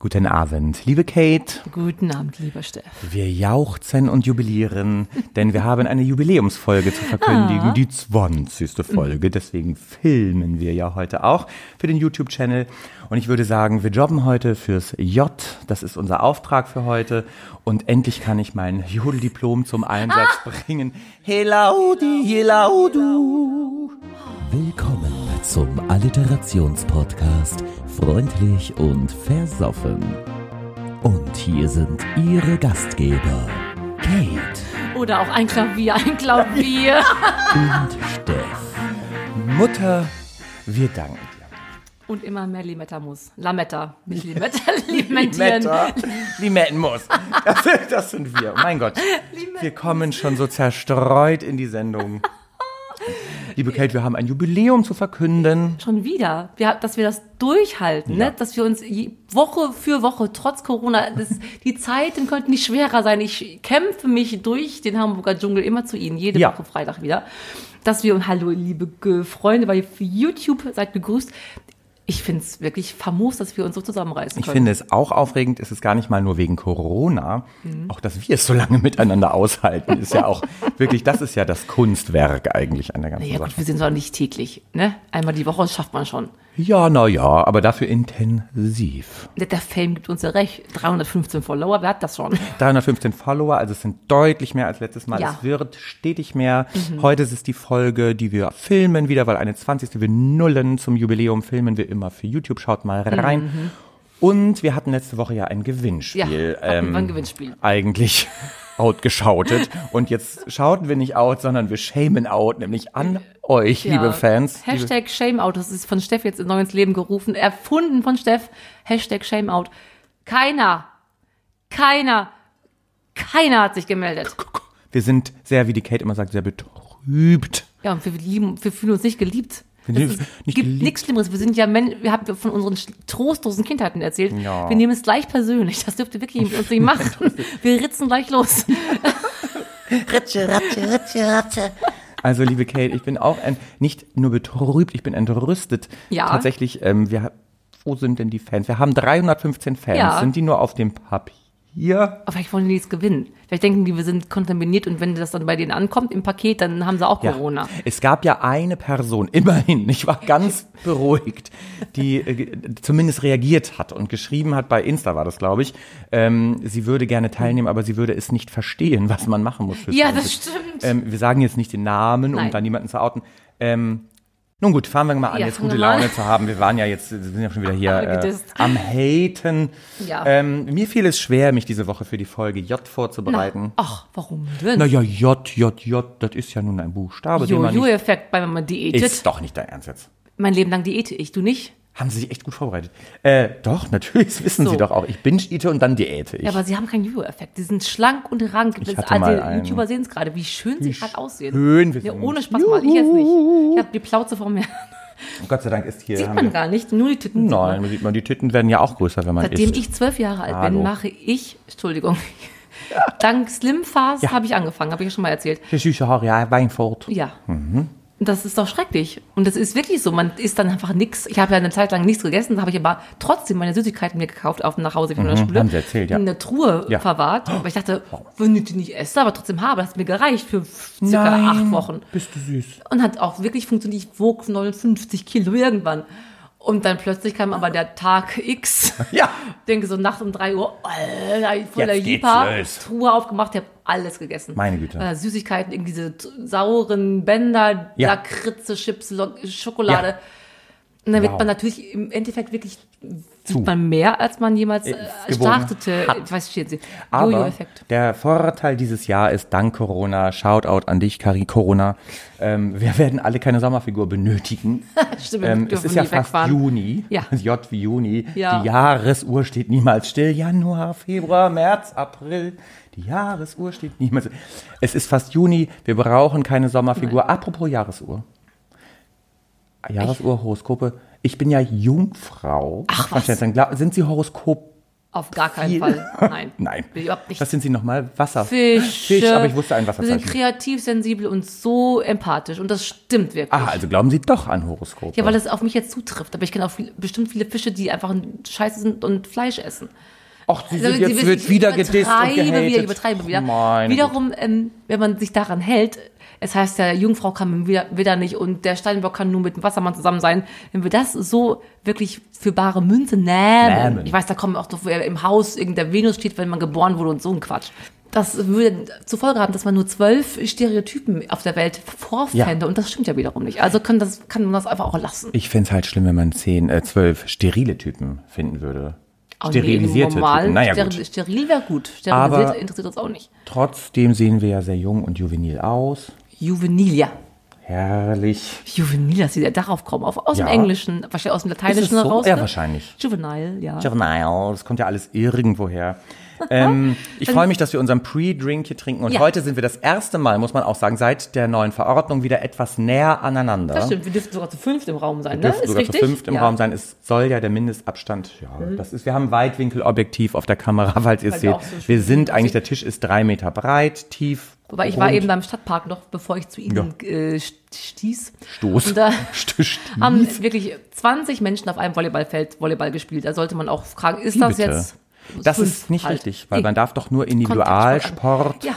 Guten Abend, liebe Kate. Guten Abend, lieber Steff. Wir jauchzen und jubilieren, denn wir haben eine Jubiläumsfolge zu verkündigen, Ah. die 20. Folge. Deswegen filmen wir ja heute auch für den YouTube-Channel. Und ich würde sagen, wir jobben heute fürs J. Das ist unser Auftrag für heute. Und endlich kann ich mein Jodeldiplom zum Einsatz bringen. Helaudi, helaudu. Willkommen zum Alliterationspodcast Freundlich und Versoffen. Und hier sind Ihre Gastgeber Kate Oder auch ein Klavier, ein Klavier. und Steff. Mutter, wir danken dir. Und immer mehr Limetta muss. Lametta. Nicht Limetta, limentieren. Limetta, Limettenmus. Das, das sind wir. Mein Gott. Wir kommen schon so zerstreut in die Sendung. Liebe Kate, wir haben ein Jubiläum zu verkünden. Schon wieder. Wir, dass wir das durchhalten, Ja. ne? dass wir uns Woche für Woche, trotz Corona, das, die Zeiten könnten nicht schwerer sein. Ich kämpfe mich durch den Hamburger Dschungel immer zu Ihnen, jede Ja. Woche Freitag wieder. Dass wir, hallo liebe Freunde bei YouTube, seid begrüßt. Ich finde es wirklich famos, dass wir uns so zusammenreißen Ich können. finde es auch aufregend, es ist gar nicht mal nur wegen Corona, auch dass wir es so lange miteinander aushalten, ist ja auch wirklich, das ist ja das Kunstwerk eigentlich an der ganzen ja Sache. gut, wir sind zwar nicht täglich, ne? Einmal die Woche, schafft man schon. Ja, na ja, aber dafür intensiv. Der Fame gibt uns ja recht. 315 Follower, wer hat das schon? 315 Follower, also es sind deutlich mehr als letztes Mal. Ja. Mhm. Es wird stetig mehr. Heute ist es die Folge, die wir filmen wieder, weil eine 20. Wir nullen zum Jubiläum filmen wir immer für YouTube. Schaut mal rein. Und wir hatten letzte Woche ja ein Gewinnspiel. Mhm. Ja, wir ein Gewinnspiel. Eigentlich outgeschautet. Und jetzt schauten wir nicht out, sondern wir shamen out, nämlich an euch, Ja. liebe Fans. Liebe, Hashtag Shameout, das ist von Steff jetzt neu ins Leben gerufen, erfunden von Steff. Hashtag Shameout. Keiner, keiner, keiner hat sich gemeldet. wir sind sehr, wie die Kate immer sagt, sehr betrübt. Ja, und wir lieben, wir fühlen uns nicht geliebt. Es gibt nichts Schlimmeres. Wir sind ja Men wir haben von unseren trostlosen Kindheiten erzählt. Ja. Wir nehmen es gleich persönlich. Das dürft ihr wirklich mit uns nicht machen. Wir ritzen gleich los. Also, liebe Kate, ich bin auch ein, nicht nur betrübt, ich bin entrüstet. Ja. Tatsächlich, ähm, wir, wo sind denn die Fans? Wir haben 315 Fans. Ja. Sind die nur auf dem Papier? Aber vielleicht wollen die nichts gewinnen. Vielleicht denken die, wir sind kontaminiert und wenn das dann bei denen ankommt im Paket, dann haben sie auch Corona. Es gab ja eine Person, immerhin, ich war ganz beruhigt, die äh, zumindest reagiert hat und geschrieben hat, bei Insta war das, glaube ich, ähm, sie würde gerne teilnehmen, aber sie würde es nicht verstehen, was man machen muss. Für Ja, 20. das stimmt. Ähm, wir sagen jetzt nicht den Namen, um Nein. da niemanden zu outen. Ähm, nun gut, fangen wir mal an, Ja, jetzt gute Laune zu haben. Wir waren ja jetzt, wir sind ja schon wieder hier äh, am Haten. Ja. Ähm, mir fiel es schwer, mich diese Woche für die Folge J vorzubereiten. Ach, warum denn? Naja, J, J, J, das ist ja nun ein Buchstabe, den man nicht Jojo-Effekt, wenn man diätet. ist doch nicht dein Ernst jetzt. Mein Leben lang diäte ich, du nicht? Haben Sie sich echt gut vorbereitet? Äh, doch, natürlich, das wissen So. Sie doch auch. Ich binge-eate und dann diäte ich. Ja, aber sie haben keinen Jojo-Effekt. Die sind schlank und rank. Ich hatte mal die einen. YouTuber sehen es gerade, wie schön sie gerade aussehen. schön wir Ja, ohne Spaß mal, ich jetzt nicht. Ich habe die Plauze vor mir. Gott sei Dank ist hier. Sieht man gar nicht, nur die Titten. nein, sieht man, die Titten werden ja auch größer, wenn man Seitdem isst. ich zwölf Jahre alt Hallo. bin, mache ich, Entschuldigung, dank Slim Fast Ja. habe ich angefangen, habe ich ja schon mal erzählt. Der süße Haare, ja, Weinfurt. Ja. Mhm. Das ist doch schrecklich. Und das ist wirklich so. Man isst dann einfach nichts. Ich habe ja eine Zeit lang nichts gegessen, da habe ich aber trotzdem meine Süßigkeiten mir gekauft auf dem Nachhause von der Schule. Mhm. haben Sie erzählt, ja. In der Truhe Ja. verwahrt. Aber ich dachte, wenn ich die nicht esse, aber trotzdem habe, das hat mir gereicht für circa acht Wochen. Bist du süß. Und hat auch wirklich funktioniert. Ich wog 59 Kilo irgendwann. Und dann plötzlich kam aber der Tag X. Ja. Denke so nachts um 3 Uhr, Alter, voller los. Truhe aufgemacht, ich habe alles gegessen. Meine Güte. Äh, Süßigkeiten, irgendwie diese sauren Bänder, Ja. Lakritze, Chips, Schokolade. Ja. Und dann wird Wow. man natürlich im Endeffekt wirklich, Zu. man mehr, als man jemals äh, gewogen startete. Ich weiß nicht, Aber Jojo-Effekt. der Vorteil dieses Jahr ist dank Corona, Shoutout an dich, Kari Corona, ähm, wir werden alle keine Sommerfigur benötigen. Stimmt, Ähm, es ist ja fast wegfahren. Juni. Ja. J wie Juni. Ja. Die Jahresuhr steht niemals still. Januar, Februar, März, April. Die Jahresuhr steht niemals still. Es ist fast Juni. Wir brauchen keine Sommerfigur. Apropos Jahresuhr. Jahresuhr, Horoskope. Ich bin ja Jungfrau. Ach, was? Glaub- Sind Sie Horoskop? Auf gar keinen Viel. Fall. Nein. Nein. Überhaupt nicht. Was sind Sie nochmal? Wasser. Fisch. Fisch, aber ich wusste ein Wir sind Wasserzeichen. kreativ, sensibel und so empathisch. Und das stimmt wirklich. Ah, also glauben Sie doch an Horoskope. Ja, weil das auf mich jetzt zutrifft. Aber ich kenne auch viel, bestimmt viele Fische, die einfach scheiße sind und Fleisch essen. Ach, Sie Also, sind jetzt sie- wird wieder gedisst und übertreibe gehatet. wieder, ich übertreibe wieder. Meine Wiederum, ähm, wenn man sich daran hält, es heißt, der Jungfrau kann wieder, wieder nicht und der Steinbock kann nur mit dem Wassermann zusammen sein. Wenn wir das so wirklich für bare Münze nehmen, Nehmen. ich weiß, da kommen auch noch, wo im Haus irgendein Venus steht, wenn man geboren wurde und so ein Quatsch. Das würde zur Folge haben, dass man nur zwölf Stereotypen auf der Welt vorfände und das stimmt ja wiederum nicht. Also kann, das, kann man das einfach auch lassen. Ich fände es halt schlimm, wenn man zehn, äh, zwölf sterile Typen finden würde. Nee, Sterilisierte normal, Typen. Naja, steril, gut. steril wäre gut. Sterilisiert Aber- interessiert uns auch nicht. Trotzdem sehen wir ja sehr jung und juvenil aus. Juvenilia. Herrlich. Juvenil, dass sie da darauf kommen. Auf, aus Ja. dem Englischen, wahrscheinlich aus dem Lateinischen so? heraus. Ja, ne? wahrscheinlich. Juvenile, ja. Juvenile, das kommt ja alles irgendwo her. Ähm, ich freue mich, dass wir unseren Pre-Drink hier trinken und Ja. heute sind wir das erste Mal, muss man auch sagen, seit der neuen Verordnung wieder etwas näher aneinander. Das stimmt, wir dürften sogar zu fünft im Raum sein, ne? dürften Ist sogar richtig? zu fünft im ja. Raum sein. Es soll ja der Mindestabstand, ja, das ist, wir haben ein Weitwinkelobjektiv auf der Kamera, falls ihr es wir seht. so Wir sind eigentlich, der Tisch ist drei Meter breit, tief. Wobei ich war eben beim Stadtpark noch, bevor ich zu Ihnen äh, stieß. Stoß. Und da Stieß. haben wirklich 20 Menschen auf einem Volleyballfeld Volleyball gespielt. Da sollte man auch fragen, ist Wie das bitte? jetzt... Das fünf ist nicht halt? richtig, weil man darf doch nur. Individualsport. Ja.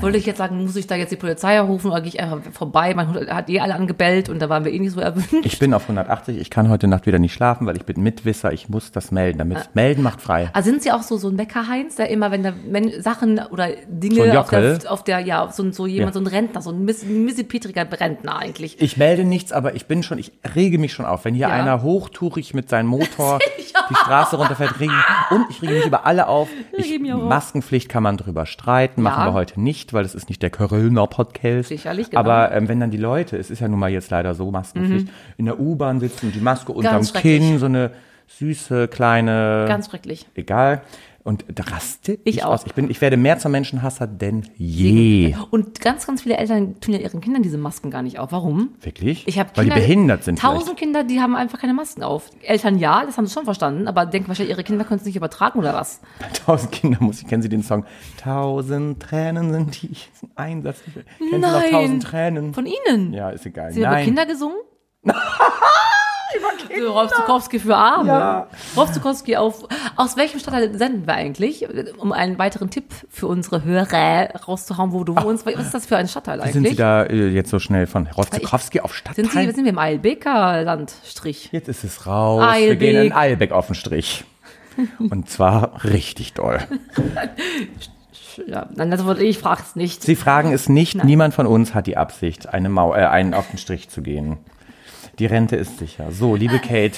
Wollte ich jetzt sagen, muss ich da jetzt die Polizei rufen oder gehe ich einfach vorbei? Mein Hund hat eh alle angebellt und da waren wir eh nicht so erwünscht. Ich bin auf 180, ich kann heute Nacht wieder nicht schlafen, weil ich bin Mitwisser, ich muss das melden. Damit melden macht frei. Also sind Sie auch so, so ein Bäcker-Heinz, der immer, wenn da Men Sachen oder So Dinge auf Jockel? der, auf der, ja, so, so jemand, Ja. so ein Rentner, so ein miss- missepetriger Rentner eigentlich. Ich melde nichts, aber ich bin schon, ich rege mich schon auf. Wenn hier Ja. einer hochtourig mit seinem Motor die Straße runterfährt, rege ich, und ich rege mich über alle auf. Ich, auf. Maskenpflicht kann man drüber streiten, machen Ja. wir heute nicht, weil das ist nicht der Kölner Podcast. Sicherlich, genau. Aber ähm, wenn dann die Leute, es ist ja nun mal jetzt leider so, Maskenpflicht, in der U-Bahn sitzen und die Maske unterm Mhm. Kinn, so eine süße, kleine, Ganz schrecklich. egal. Und raste ich, Ich auch. aus. Ich, bin, ich werde mehr zum Menschenhasser denn je. Und ganz, ganz viele Eltern tun ja ihren Kindern diese Masken gar nicht auf. Warum? Wirklich? Ich habe Weil die behindert sind vielleicht. Tausend Kinder, die haben einfach keine Masken auf. Eltern ja, das haben sie schon verstanden, aber denken wahrscheinlich, ihre Kinder können es nicht übertragen oder was? Tausend Kinder muss ich, kennen Sie den Song? Tausend Tränen sind die, Einsatz. Kennen Sie noch Nein. Tausend Tränen? Von Ihnen? ja, ist egal. Sie haben über Nein. Kinder? So, Rolf Zukowski für Arme. Ja. Rolf Zukowski auf. Aus welchem Stadtteil senden wir eigentlich? Um einen weiteren Tipp für unsere Hörer rauszuhauen, wo du wohnst. Was ist das für ein Stadtteil Wie eigentlich? sind Sie da äh, jetzt so schnell von Rotzikowski auf Stadtteil? Sind Sie, sind wir im Eilbeker Landstrich? jetzt ist es raus. Wir Eilbek. gehen in Eilbeck auf den Strich. Und zwar richtig doll. Ja, nein, das wollte ich, frage es nicht. Sie fragen es nicht, niemand von uns hat die Absicht, eine Mau äh, einen auf den Strich zu gehen. Die Rente ist sicher. So, liebe Kate,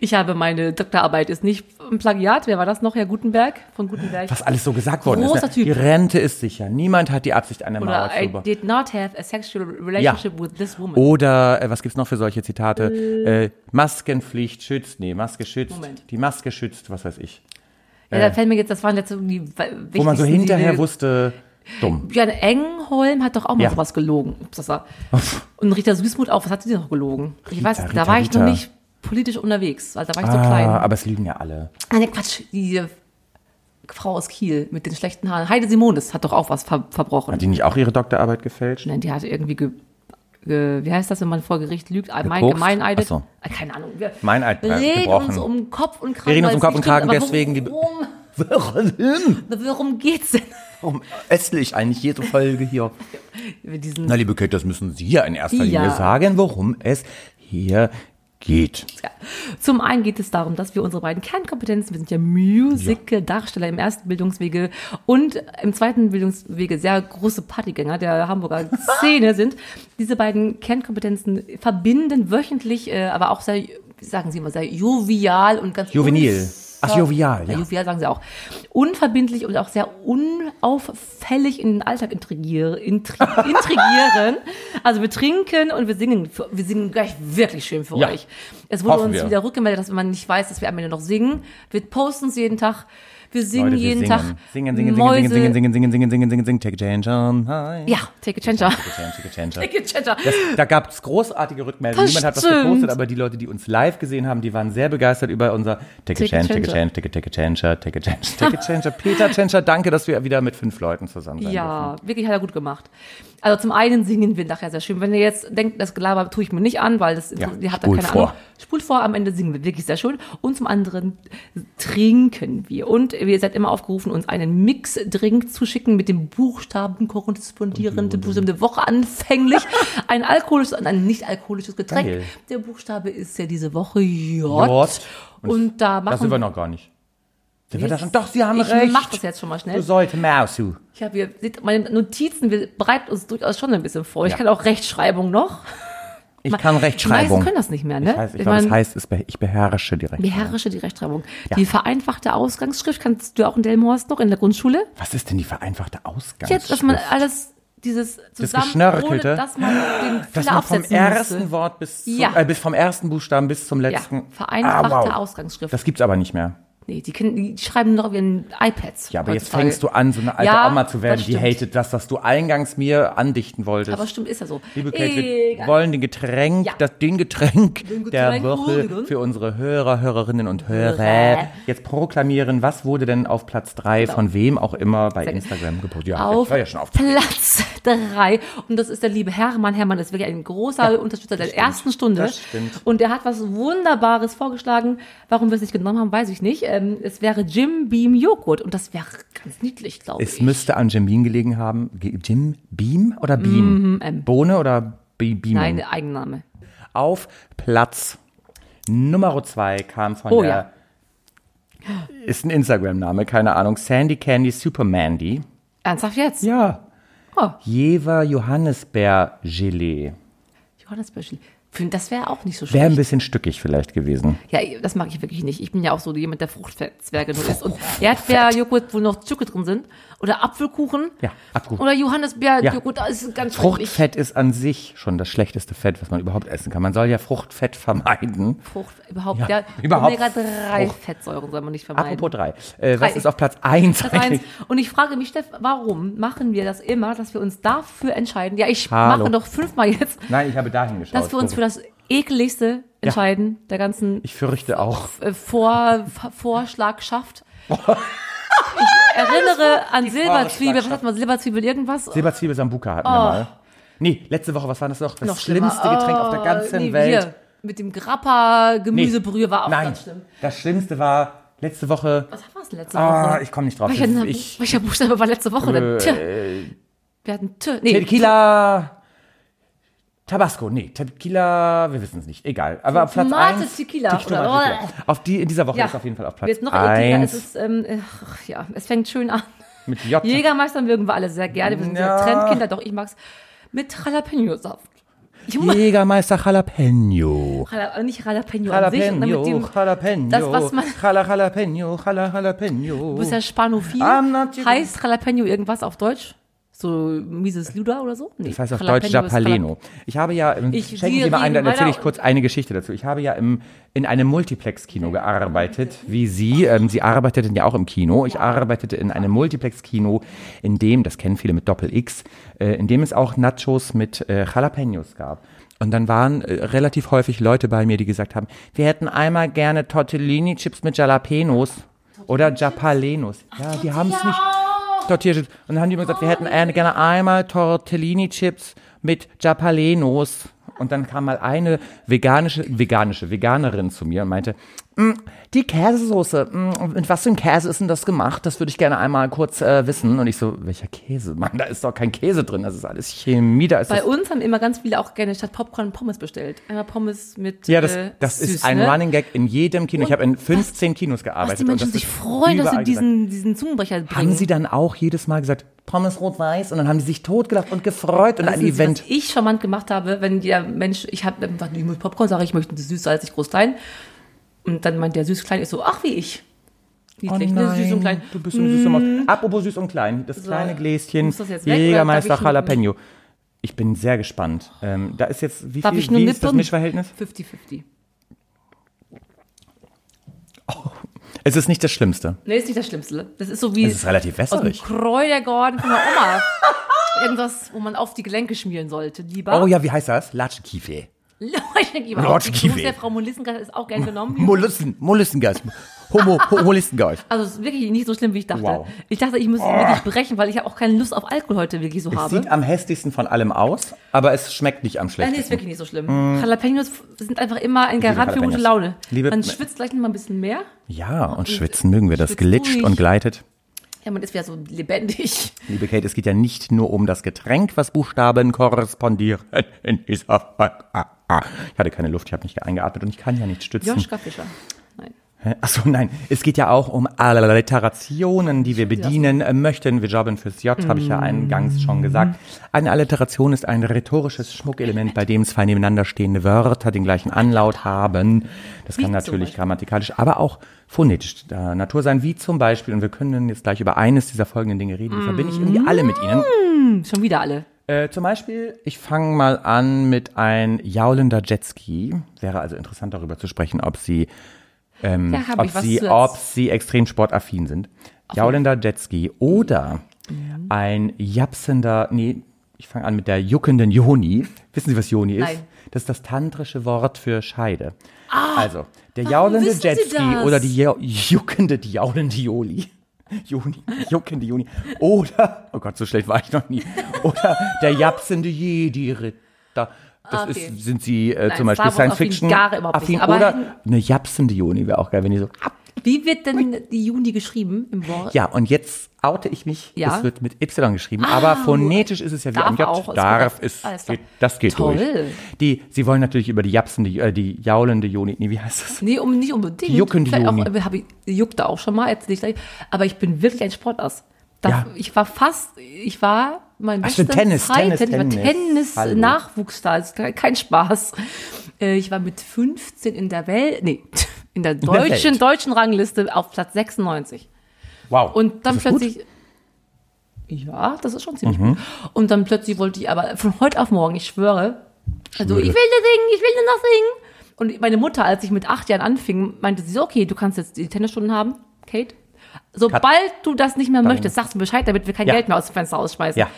Ich habe meine Doktorarbeit ist nicht ein Plagiat. Wer war das noch? Herr Gutenberg von Gutenberg. was alles so gesagt worden Großer ist. Ne? Typ. Die Rente ist sicher. Niemand hat die Absicht, eine Mauer zu I bauen. did not have a sexual relationship with this woman. Oder äh, was gibt's noch für solche Zitate? Äh, Maskenpflicht schützt, nee, Maske schützt, Moment. die Maske schützt, was weiß ich. ja, da fällt mir jetzt, das waren jetzt die Wo man so hinterher wusste, dumm. Björn Engholm hat doch auch mal Ja. sowas gelogen. Und Rita Süßmuth auch, was hat sie noch gelogen? Ich Rita, weiß, Rita, da war ich noch Rita. nicht politisch unterwegs, weil da war ich so Ah, klein. aber es lügen ja alle. Ah, ne, Quatsch, die Frau aus Kiel mit den schlechten Haaren. Heide Simonis hat doch auch was ver verbrochen. Hat die nicht auch ihre Doktorarbeit gefälscht? Nein, die hatte irgendwie, ge, wie heißt das, wenn man vor Gericht lügt? Mein, gemeineidet? So. Ah, Keine Ahnung. Wir Meineid, äh, reden gebrochen. uns um Kopf und Kragen. Wir reden uns um Kopf und Kragen, deswegen Worum, Warum? worum geht's denn? Warum essle ich eigentlich jede Folge hier? Na, liebe Kate, das müssen Sie ja in erster Ja. Linie sagen, worum es hier geht. Ja. Zum einen geht es darum, dass wir unsere beiden Kernkompetenzen, wir sind ja Musical-Darsteller im ersten Bildungswege und im zweiten Bildungswege sehr große Partygänger der Hamburger Szene sind. Diese beiden Kernkompetenzen verbinden wöchentlich, äh, aber auch sehr, sagen Sie immer, sehr jovial und ganz Juvenil. Ach, jovial, ja. Jovial sagen sie auch. Unverbindlich und auch sehr unauffällig in den Alltag intrigier, intri, intrigieren. Also wir trinken und wir singen. Wir singen gleich wirklich schön für Ja. euch. Es wurde Hoffen uns wir. wieder rückgemeldet, dass man nicht weiß, dass wir am Ende noch singen. Wir posten es jeden Tag. Wir singen Leute, wir jeden singen. Tag. Singen, singen, Mäuse. singen, singen, singen, singen, singen, singen, singen, Take a chance on high. Ja, Take a chance. Take a chance. Take a chance. Da gab es großartige Rückmeldungen. Niemand hat was gepostet, aber die Leute, die uns live gesehen haben, die waren sehr begeistert über unser Take a chance, take a chance, take a take a chance, take a chance, take a chance. Peter Tschentscher, danke, dass wir wieder mit fünf Leuten zusammen sind. Ja, wirklich hat er gut gemacht. Also zum einen singen wir nachher sehr schön. Wenn ihr jetzt denkt, das Gelaber tue ich mir nicht an, weil das Ja, ihr habt da keine vor. Ahnung. Spult vor, am Ende singen wir wirklich sehr schön. Und zum anderen trinken wir. Und ihr seid immer aufgerufen, uns einen Mix-Drink zu schicken mit dem Buchstaben korrespondierende Buchstaben der Woche anfänglich. Ein alkoholisches und ein nicht alkoholisches Getränk. Geil. Der Buchstabe ist ja diese Woche J. J. Und da Das sind wir machen noch gar nicht. Sind wir da Jetzt- schon? Doch, Sie haben ich recht. mach das jetzt schon mal schnell. Du sollte Mausu. Ich habe hier, seht, meine Notizen, wir bereiten uns durchaus schon ein bisschen vor. Ich Ja. kann auch Rechtschreibung noch. Ich Ma- kann Die meisten Rechtschreibung. können das nicht mehr, ne? Ich, weiß, ich, Ich glaube, das meine, heißt, be- ich beherrsche die Rechtschreibung. beherrsche die Rechtschreibung. Die vereinfachte Ausgangsschrift kannst du auch in Delmhorst noch in der Grundschule. Was ist denn die vereinfachte Ausgangsschrift? Jetzt, dass man alles dieses zusammen, Geschnörkelte? ohne, dass man den Dass man vom ersten musste. Wort bis, zum, Ja. äh, bis vom ersten Buchstaben bis zum Ja, letzten. vereinfachte Ah, wow. Ausgangsschrift. Das gibt's aber nicht mehr. Nee, die, können, die schreiben noch auf ihren iPads. Ja, aber jetzt heutzutage. fängst du an, so eine alte Ja, Oma zu werden, die stimmt. hatet das, was du eingangs mir andichten wolltest. Aber stimmt, ist ja so. Liebe Kate, wir Egal. wollen den Getränk, Ja. das, den Getränk, Den der Getränk Woche holen. für unsere Hörer, Hörerinnen und Hörer Hörer. jetzt proklamieren. Was wurde denn auf Platz drei von wem auch immer bei gut. Instagram gepostet? Ja, auf ja schon auf. Platz drei Und das ist der liebe Hermann. Hermann ist wirklich ein großer Unterstützer der ersten Stunde. das stimmt. Und der hat was Wunderbares vorgeschlagen. Warum wir es nicht genommen haben, weiß ich nicht. Ähm, es wäre Jim Beam Joghurt. Und das wäre ganz niedlich, glaube Es ich. müsste an Jim Beam gelegen haben. Jim Beam oder Beam? Bohne oder Be Beam? Nein, Eigenname. Auf Platz Nummer zwei kam von Oh, der, ja. ist ein Instagram-Name, keine Ahnung, Sandy Candy Supermandy. Ernsthaft jetzt? Ja. Oh, Jever Johannisbeer-Gelee. Johannesbüschel. Finde, Das wäre auch nicht so Wäre ein schlecht. bisschen stückig vielleicht gewesen. Ja, das mag ich wirklich nicht. Ich bin ja auch so jemand, der Fruchtfettzwerge nur isst. Und Erdbeerjoghurt, wo noch Zucker drin sind. Oder Apfelkuchen. Ja, Apfelkuchen. Oder Johannisbeerjoghurt, das ist ganz. Fruchtfett ist an sich schon das schlechteste Fett, was man überhaupt essen kann. Man soll ja Fruchtfett vermeiden. Frucht, überhaupt, Ja, ja, überhaupt Omega-3-Fettsäuren soll man nicht vermeiden. Apropos drei. Äh, was ist auf Platz eins Das eins. eigentlich? Und ich frage mich, Steff, warum machen wir das immer, dass wir uns dafür entscheiden? Ja, ich Hallo. mache doch fünfmal jetzt, Nein, ich habe dahin geschaut. dass wir uns für das ekeligste entscheiden, der ganzen ich fürchte auch. äh, Vor, Vorschlagschaft. Ich erinnere an Silberzwiebel, was hat man, Silberzwiebel irgendwas? Silberzwiebel Sambuka hatten wir mal. Nee, letzte Woche, was war das noch? Das Oh. Noch schlimmer. schlimmste Getränk auf der Oh, ganzen nee, Welt. Hier, mit dem Grappa Nee. Gemüsebrühe war auch Nein, ganz schlimm. das Schlimmste war letzte Woche. Was war es denn letzte Ah, Woche? ich komme nicht drauf. Welcher, ich, welcher Buchstabe war letzte Woche denn? Tja, äh, wir hatten T. Nee, Tequila. Tabasco, nee, Tequila, wir wissen es nicht, egal. Aber auf Platz Tomate, 1. Tequila, oder- Auf die, in dieser Woche Ja. ist auf jeden Fall auf Platz Jetzt noch ekliger. 1 Es ist, ähm, ach, ja, es fängt schön an. mit J. Jägermeister mögen wir alle sehr gerne. Wir sind Ja. Trendkinder, doch ich mag's. Mit Jalapeno-Saft. Jägermeister Jalapeno. Jala- nicht Jalapeno, an sich, Jalapeno, dem, Jalapeno. das, was man- Jala, Jalapeno, Jala, Jalapeno. du bist ja Spanophil. Heißt Jalapeno irgendwas auf Deutsch? So Mises Luda oder so? Nee. Das heißt auf Deutsch Japaleno. Ich habe ja, im, Ich- schenken Sie mal ein, dann erzähle ich kurz eine Geschichte dazu. Ich habe ja im, in einem Multiplex-Kino gearbeitet, wie Sie. Ähm, Sie arbeiteten ja auch im Kino. Ich arbeitete in einem Multiplex-Kino, in dem, das kennen viele mit Doppel-X, äh, in dem es auch Nachos mit äh, Jalapenos gab. Und dann waren äh, relativ häufig Leute bei mir, die gesagt haben, wir hätten einmal gerne Tortellini-Chips mit Jalapenos oder Japalenos. Ja, die haben es nicht. Tortilla-Chips. Und dann haben die immer gesagt, wir hätten gerne einmal Tortellini-Chips mit Japalenos. Und dann kam mal eine veganische, veganische, Veganerin zu mir und meinte, "Mm, die Käsesoße, mm, mit was für ein Käse ist denn das gemacht? Das würde ich gerne einmal kurz äh, wissen. Und ich so, welcher Käse? Mann, da ist doch kein Käse drin, das ist alles Chemie, da ist Bei uns haben immer ganz viele auch gerne statt Popcorn Pommes bestellt. Einmal Pommes mit ja, das, äh, das süß, ist ein ne? Running Gag in jedem Kino. Ich habe in 15 Kinos Was gearbeitet. die Menschen und das sich freuen, dass sie gesagt. diesen, diesen Zungenbrecher bringen. Haben sie dann auch jedes Mal gesagt, Pommes rot-weiß? Und dann haben die sich totgelacht und gefreut und ein Sie, Event. Was ich charmant gemacht habe, wenn der Mensch, ich habe einfach ich muss Popcorn, sage ich, möchte süß, salzig, groß, klein. Und dann meint der süß, klein ist so, ach wie ich. Niedlich, ne? süß und klein. Oh du bist so eine süße Maus. Apropos süß und klein, das kleine Gläschen, Jägermeister ich Jalapeno. Ich bin sehr gespannt. Ähm, da ist jetzt, wie, Darf viel, ich nur wie ist das? Mischverhältnis? 50-50. Es ist nicht das Schlimmste. Nee, ist nicht das Schlimmste. Das ist so wie Es ist relativ wässrig. Kräutergarten von der Oma. Irgendwas, wo man auf die Gelenke schmieren sollte. Lieber. Oh ja, wie heißt das? Latschkiefe. Lotschkiwi. Gruß der Frau Molissengast ist auch gern genommen. Mollussen, Mollussengas. Homo, Mollussengas. Also es ist wirklich nicht so schlimm, wie ich dachte. Wow. Ich dachte, ich muss wirklich brechen, weil ich habe auch keine Lust auf Alkohol heute wirklich so Es habe. sieht am hässlichsten von allem aus, aber es schmeckt nicht am Nein, nee, ist schlechtesten. wirklich nicht so schlimm. Jalapenos sind einfach immer ein Garant für gute. Laune. Liebe- man schwitzt gleich noch mal ein bisschen mehr. Ja, und schwitzen mögen wir. Das glitscht durch. und gleitet. Ja, man ist wieder so lebendig. Liebe Kate, es geht ja nicht nur um das Getränk, was Buchstaben korrespondieren in dieser ah, ah. Ich hatte keine Luft, ich habe nicht eingeatmet und ich kann ja nicht stützen. Joschka Fischer. Nein. Achso, nein. Es geht ja auch um Alliterationen, die wir bedienen äh, möchten. Wir jobben fürs J, habe ich ja eingangs schon gesagt. Eine Alliteration ist ein rhetorisches Schmuckelement, bei dem zwei nebeneinander stehende Wörter den gleichen Anlaut haben. Das kann Wie natürlich grammatikalisch, aber auch phonetisch der Natur sein, wie zum Beispiel, und wir können jetzt gleich über eines dieser folgenden Dinge reden, die verbinde ich irgendwie alle mit Ihnen. Hm, schon wieder alle. Äh, zum Beispiel, ich fange mal an mit ein jaulender Jetski. Wäre also interessant darüber zu sprechen, ob Sie, ähm, Ja, ob Sie, ob Sie extrem sportaffin sind. Jaulender Jetski oder Mhm. ein japsender, nee, ich fange an mit der juckenden Joni. Wissen Sie, was Joni ist? Nein. Das ist das tantrische Wort für Scheide. also, der jaulende Ah, Jetski oder die juckende, die jaulende Joli. Juni, juckende Juni. Oder, oh Gott, so schlecht war ich noch nie. Oder der japsende Jedi-Ritter. Das Ah, okay. ist, sind sie äh, Nein, zum Beispiel Star Wars Science Fiction affin affin oder eine japsende Juni wäre auch geil, wenn die so Wie wird denn die Juni geschrieben im Wort? ja und jetzt oute ich mich Ja? es wird mit Y geschrieben aber phonetisch ist es ja wie Darf am J auch, ist darf ist klar. geht, das geht Toll. durch die sie wollen natürlich über die japsende äh, die jaulende Juni nee wie heißt das Nee, um, nicht unbedingt. Die juckende Juni. Auch, hab ich, juckte auch schon mal, ich gleich. Aber ich bin wirklich ein Sportass. Da, Ja. Ich war fast, ich war mein Ach, bester Tennis, Tennis, Tennis. Hallo. Tennis-Nachwuchs da, ist kein Spaß. Äh, Ich war mit 15 in der Welt, nee, in der der deutschen, Welt. deutschen Rangliste auf Platz 96. wow Und dann das gut? plötzlich, ja, das ist schon ziemlich Mhm. gut. Und dann plötzlich wollte ich aber von heute auf morgen, ich schwöre, also ich will nur singen, ich will nur noch singen. Und meine Mutter, als ich mit acht Jahren anfing, meinte sie so, okay, du kannst jetzt die Tennisstunden haben, Kate. Sobald du das nicht mehr möchtest, sagst du Bescheid, damit wir kein Ja. Geld mehr aus dem Fenster ausschmeißen. Ja.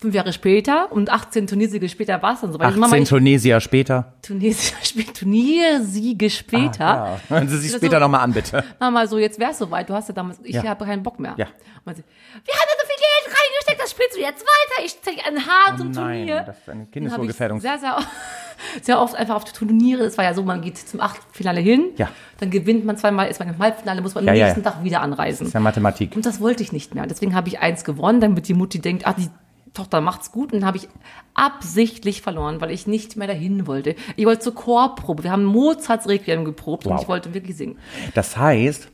Fünf Jahre später und 18 Turniersiege später war es dann so. Weil ich, Mama, 18 ich, Tunesier später Turniersiege später. ja hören Sie sich Das später so- noch mal an bitte Mama, so jetzt wär's soweit, du hast ja damals, ich Ja. habe keinen Bock mehr. Ja. Und sie, wir haben da so viel Geld reingesteckt, das spielst du jetzt weiter, ich zeige einen zum Oh nein, Turnier. das ist eine Kindeswohlgefährdung. Sehr, sehr, sehr oft einfach auf die Turniere, es war ja so, man geht zum Achtelfinale hin, Ja. dann gewinnt man zweimal, ist man im Halbfinale, muss man Ja, am nächsten. Tag wieder anreisen. das ist ja Mathematik Und das wollte ich nicht mehr. Deswegen habe ich eins gewonnen, damit die Mutti denkt, ah, die Tochter macht's gut. Und dann habe ich absichtlich verloren, weil ich nicht mehr dahin wollte. Ich wollte zur Chorprobe. Wir haben Mozarts Requiem geprobt und Wow. ich wollte wirklich singen. das heißt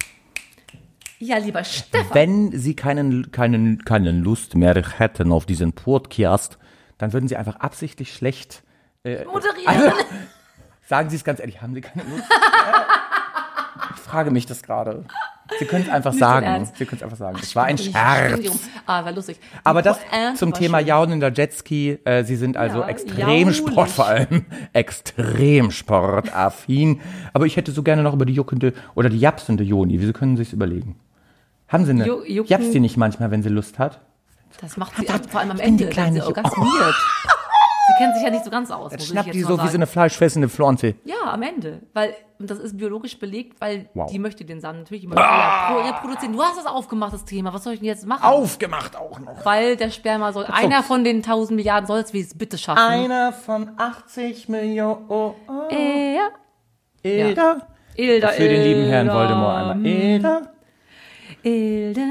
Ja, lieber Stefan. Wenn Sie keinen, keinen, keinen Lust mehr hätten auf diesen Podcast, dann würden Sie einfach absichtlich schlecht. moderieren. Sagen Sie es ganz ehrlich, haben Sie keine Lust? ich frage mich das gerade. Sie können es einfach sagen. Sie können es einfach sagen. Es war ein Scherz. Ah, war lustig. Aber das Pointe zum Thema schön. jaunender Jetski. Äh, Sie sind also Ja, extrem jaulig. Sport vor allem. Extrem sportaffin. Aber ich hätte so gerne noch über die juckende oder die japsende Joni. Wieso können Sie es überlegen? Haben Sie eine? Ju- Japst die nicht manchmal, wenn sie Lust hat? Das macht sie vor allem am Ende, wenn sie orgasmiert. Sie kennt sich ja nicht so ganz aus, ich Schnappt jetzt die so wie sagen. so eine fleischfressende Pflanze. Ja, am Ende. Weil, und das ist biologisch belegt, weil Wow. die möchte den Samen natürlich immer ah! reproduzieren. Du hast das aufgemacht, das Thema. Was soll ich denn jetzt machen? Aufgemacht auch noch. Weil der Sperma soll, einer von den 1000 Milliarden soll es wie es bitte schaffen. Einer von 80 Millionen. Äh, ja. Ilda. Ilda, Für den lieben Herrn Voldemort einmal. Ilda. Ilda.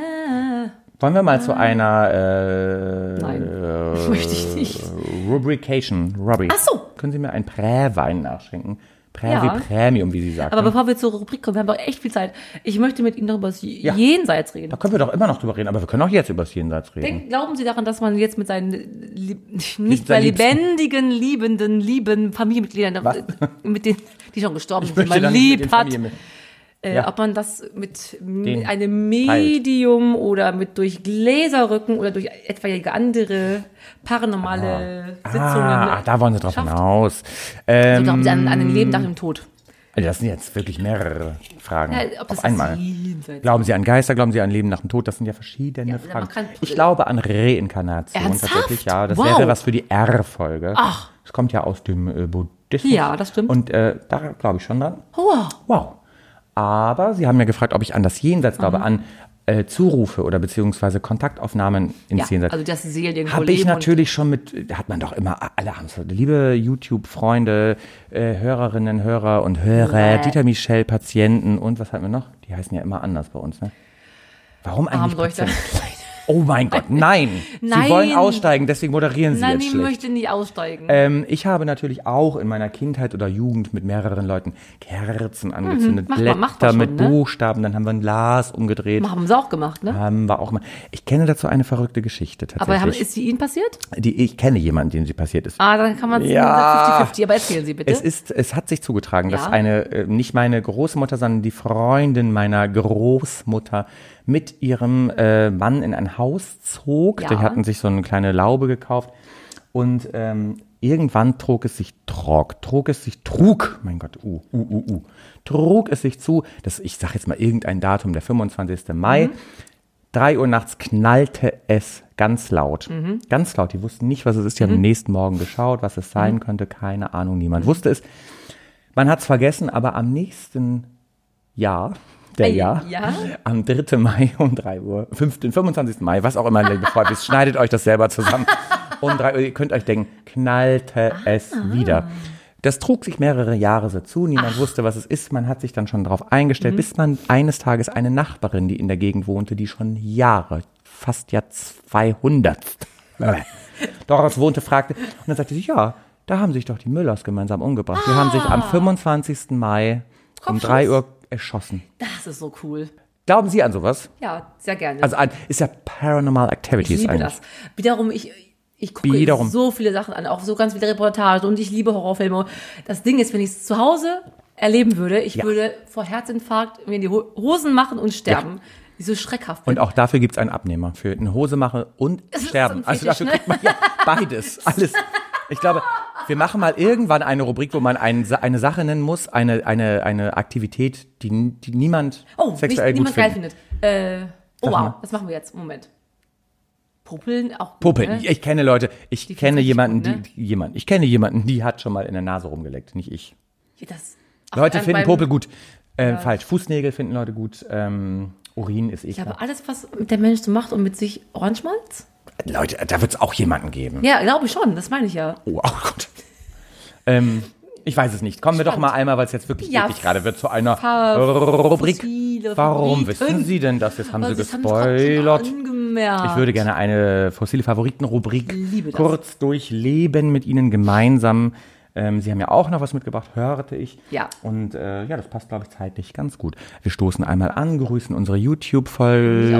Wollen wir mal zu einer äh, Nein, möchte ich nicht. Rubrication. Rubrik. Ach so. Können Sie mir einen Präwein nachschenken? Prä Ja. wie Premium, wie Sie sagen. Aber bevor wir zur Rubrik kommen, wir haben doch echt viel Zeit. Ich möchte mit Ihnen darüber das Jenseits reden. da können wir doch immer noch drüber reden, aber wir können auch jetzt über das Jenseits reden. Denk, glauben Sie daran, dass man jetzt mit seinen lieb, nicht mehr lebendigen, liebenden, lieben Familienmitgliedern, Was? mit denen, die schon gestorben sind, die möchte man lieb hat, äh, Ja. ob man das mit, mit einem Medium oder mit durch Gläserrücken oder durch etwaige andere paranormale Sitzungen Ah, da wollen Sie drauf schafft. hinaus. So Ähm, glauben Sie an, an ein Leben nach dem Tod. Also das sind jetzt wirklich mehrere Fragen Ja, ob das auf einmal. Glauben Sie an Geister, glauben Sie an Leben nach dem Tod? Das sind ja verschiedene Ja, Fragen. Ich glaube an Reinkarnation Ernsthaft? tatsächlich, ja. Das Wow. wäre was für die R-Folge. Ach. Das kommt ja aus dem äh, Buddhismus. Ja, das stimmt. Und äh, da glaube ich schon dran. Wow. Wow. Aber Sie haben ja gefragt, ob ich an das Jenseits glaube, an äh, Zurufe oder beziehungsweise Kontaktaufnahmen ins Ja, Jenseits. also die Seelen Habe ich natürlich schon mit, da hat man doch immer, alle haben es. Liebe YouTube-Freunde, äh, Hörerinnen, Hörer und Hörer, Bäh. Dieter Michel, Patienten und was hatten wir noch? Die heißen ja immer anders bei uns, ne? Warum eigentlich Armleuchter. Patienten? Oh mein Gott, nein. Sie Nein. wollen aussteigen, deswegen moderieren Sie Nein, jetzt ich schlecht. möchte nicht aussteigen. Ähm, ich habe natürlich auch in meiner Kindheit oder Jugend mit mehreren Leuten Kerzen angezündet, Mhm. Macht man- Blätter man schon, mit ne? Buchstaben, dann haben wir ein Glas umgedreht. haben sie auch gemacht, ne? Haben wir auch mal. Ich kenne dazu eine verrückte Geschichte Aber haben, tatsächlich. ist sie Ihnen passiert? die, ich kenne jemanden, dem sie passiert ist. Ah, dann kann man es Ja. 50-50. Aber erzählen Sie bitte. Es ist, es hat sich zugetragen, dass Ja. eine, äh, nicht meine Großmutter, sondern die Freundin meiner Großmutter mit ihrem äh, Mann in ein Haus zog. Ja. Die hatten sich so eine kleine Laube gekauft und ähm, irgendwann trug es sich trog, trug es sich trug, mein Gott, uh, uh, uh, uh, trug es sich zu, dass ich sage jetzt mal irgendein Datum, der 25. Mai. Mhm. Drei Uhr nachts knallte es ganz laut. Mhm. Ganz laut. Die wussten nicht, was es ist. Die haben am nächsten Morgen geschaut, was es Mhm. sein könnte. Keine Ahnung. Niemand wusste es. Man hat es vergessen, aber am nächsten Jahr, der Jahr, ja? am 3. Mai um 3 Uhr, 5., 25. Mai, was auch immer, liebe Freunde, schneidet euch das selber zusammen. Um 3 Uhr, ihr könnt euch denken, knallte es wieder. Das trug sich mehrere Jahre so zu, niemand wusste, was es ist. Man hat sich dann schon darauf eingestellt, bis man eines Tages eine Nachbarin, die in der Gegend wohnte, die schon Jahre, fast ja 200 dort wohnte, fragte. Und dann sagte sie, ja, da haben sich doch die Müllers gemeinsam umgebracht. Die haben sich am 25. Mai um Kopfschuss. 3 Uhr erschossen. das ist so cool. Glauben Sie an sowas? Ja, sehr gerne. Also an, ist ja Paranormal ich Activities liebe eigentlich. das. Wiederum, ich, ich gucke Wiederum. so viele Sachen an, auch so ganz viele Reportagen und ich liebe Horrorfilme. Das Ding ist, wenn ich es zu Hause erleben würde, ich Ja. würde vor Herzinfarkt mir in die Ho- Hosen machen und sterben. Die so schreckhaft Und auch dafür gibt's einen Abnehmer für eine Hose mache und ist sterben. so ein also Fetisch, dafür ne? kriegt man ja beides, alles. Ich glaube, wir machen mal irgendwann eine Rubrik, wo man ein, eine Sache nennen muss, eine, eine, eine Aktivität, die, die niemand Oh, nicht, sexuell gut niemand geil findet. Äh, oh wow, das machen wir jetzt. Moment. Popeln auch gut, Puppe. Ne? Ich, ich kenne Leute, ich Die kenne jemanden, gut, die, die, jemand, ich kenne jemanden, die hat schon mal in der Nase rumgeleckt, nicht ich. Ja, das, Ach, Leute finden Popel gut. Äh, Falsch. Fußnägel finden Leute gut. Ähm, Urin ist Ich ekelhaft. glaube, alles, was der Mensch so macht und mit sich Ohrenschmalz? Leute, da wird es auch jemanden geben. Ja, glaube ich schon, das meine ich ja. Oh, oh Gott. ähm, ich weiß es nicht. Kommen wir doch Spannend. mal einmal, weil es jetzt wirklich Ja, gerade wird, zu einer Rubrik. Warum wissen Sie denn das? Jetzt haben Aber Sie gespoilert. Ich würde gerne eine fossile Favoriten-Rubrik kurz durchleben mit Ihnen gemeinsam. Ähm, Sie haben ja auch noch was mitgebracht, hörte ich. Ja. Und äh, ja, das passt, glaube ich, zeitlich ganz gut. Wir stoßen einmal an, grüßen unsere YouTube-Freunde.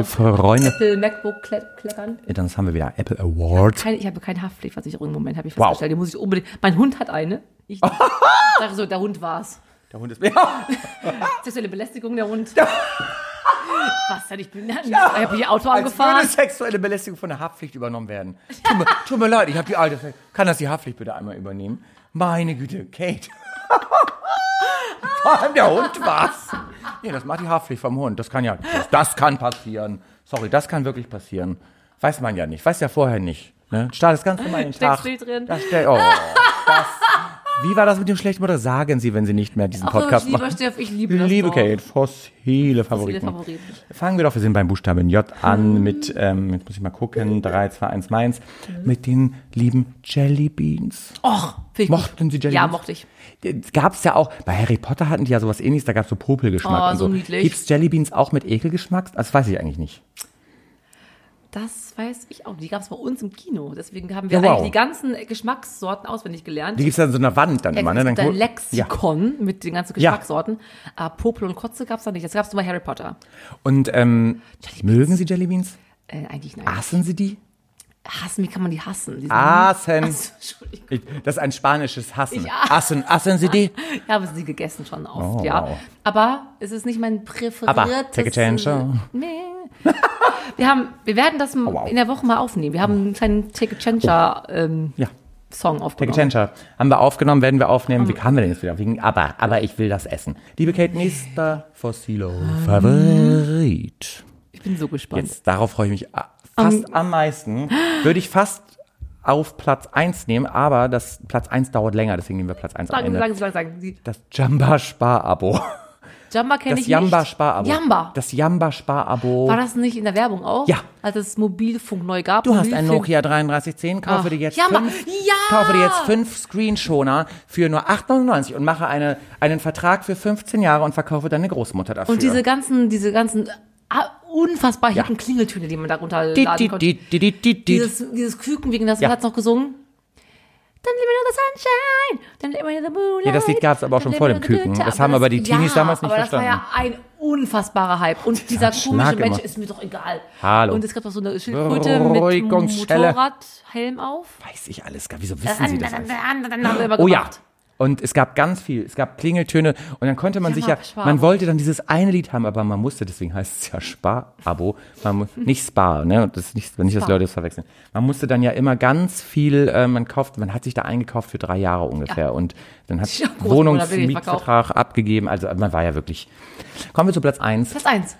Apple MacBook kle kleckern. Dann haben wir wieder Apple Award. Keine, ich habe keine Haftpflichtversicherung im Moment, habe ich Wow. festgestellt. Die muss ich unbedingt. Mein Hund hat eine. Ich sage so, der Hund war's. Der Hund ist ja. Sexuelle Belästigung, der Hund. Was denn? Ich bin ich habe hier Auto Als würde angefahren. sexuelle Belästigung von der Haftpflicht übernommen werden. Tut mir, tut mir leid, ich habe die alte. Kann das die Haftpflicht bitte einmal übernehmen? Meine Güte, Kate. Vor allem der Hund war's. Nee, das macht die Haftpflicht vom Hund. Das kann ja, das, das kann passieren. Sorry, das kann wirklich passieren. Weiß man ja nicht, weiß ja vorher nicht. Ne? Startet ganz normal in den Tag. Steckst du drin? Da steht, oh, das. Wie war das mit dem schlechten Mutter? Sagen Sie, wenn Sie nicht mehr diesen Ach, Podcast ich liebe machen. Steff, ich liebe das Liebe. Kate, fossile Favoriten. Favoriten. Fangen wir doch, wir sind beim Buchstaben J an mit, ähm, jetzt muss ich mal gucken, 3, 2, 1, meins, mit den lieben Jelly Beans. Och, ich. Mochten Sie Jelly Ja, Beans? mochte ich. Gab es ja auch, bei Harry Potter hatten die ja sowas ähnliches, da gab es so Popelgeschmack Oh, und so so. niedlich. Gibt es Jelly Beans auch mit Ekelgeschmack? Das weiß ich eigentlich nicht. Das weiß ich auch. Die gab es bei uns im Kino. Deswegen haben wir Ja, wow. eigentlich die ganzen Geschmackssorten auswendig gelernt. Die gibt es an so einer Wand dann immer, ne? Dann ein Lexikon mit den ganzen Ja. Geschmackssorten. Aber Popel und Kotze gab es da nicht. Das gab es nur bei Harry Potter. Und ähm, mögen Sie Jelly Beans? Äh, eigentlich nein. Aßen Sie die? Hassen, wie kann man die hassen? Entschuldigung. Ich, das ist ein spanisches Hassen. Ich- Assen, assen Sie die? Ich habe sie gegessen schon oft, Oh, ja. wow. Aber es ist nicht mein präferiertes. Aber, take a chance. Nee. Wir haben, wir werden das wow. in der Woche mal aufnehmen. Wir haben einen kleinen Take a Changer ähm, Ja. Song Take a aufgenommen. Changer. Haben wir aufgenommen, werden wir aufnehmen. Wie kamen wir denn jetzt wieder? Wegen, aber, aber ich will das essen. Liebe Kate, nächster Fossilo Favorit. Ich bin so gespannt. Jetzt, darauf freue ich mich a- fast am meisten. Würde ich fast auf Platz 1 nehmen, aber das Platz 1 dauert länger, deswegen nehmen wir Platz 1 am Sagen, Ende. sagen, sagen, sagen. Das Jamba Spar-Abo. Jamba kenne Das ich Jamba nicht. Spar-Abo. Jamba. Das Jamba Spar-Abo. War das nicht in der Werbung auch? Ja. Als es Mobilfunk neu gab. Du hast ein Nokia 3310, kaufe Ach, dir jetzt Jamba. fünf, Ja! kaufe dir jetzt fünf Screenschoner für nur 8,99 und mache eine, einen Vertrag für 15 Jahre und verkaufe deine Großmutter dafür. Und diese ganzen, diese ganzen ah, unfassbar Ja. hippen Klingeltöne, die man darunter laden konnte. Dieses, dieses Küken, wegen das Ja. hat's noch gesungen. Dann live me the sunshine. Ja, das Lied gab's aber auch schon vor dem Küken. Das haben aber die Teenies ja, damals nicht aber das war ja ein unfassbarer Hype. Und dieser komische Mensch ist mir doch egal. Hallo. Und es gab auch so eine Schildkröte mit. Motorradhelm auf. Weiß ich alles gar. Wieso wissen Sie das alles? Oh ja. Und es gab ganz viel. Es gab Klingeltöne und dann konnte man Ja, sich ja, man wollte dann dieses eine Lied haben, aber man musste, deswegen heißt es ja Spar-Abo, man mu- nicht Spar, ne? Das ist nicht, nicht, dass. Leute das verwechseln. Man musste dann ja immer ganz viel, äh, man kauft, man hat sich da eingekauft für drei Jahre ungefähr und dann hat Ja, Wohnungsmietvertrag abgegeben. Also man war ja wirklich. Kommen wir zu Platz eins Platz eins.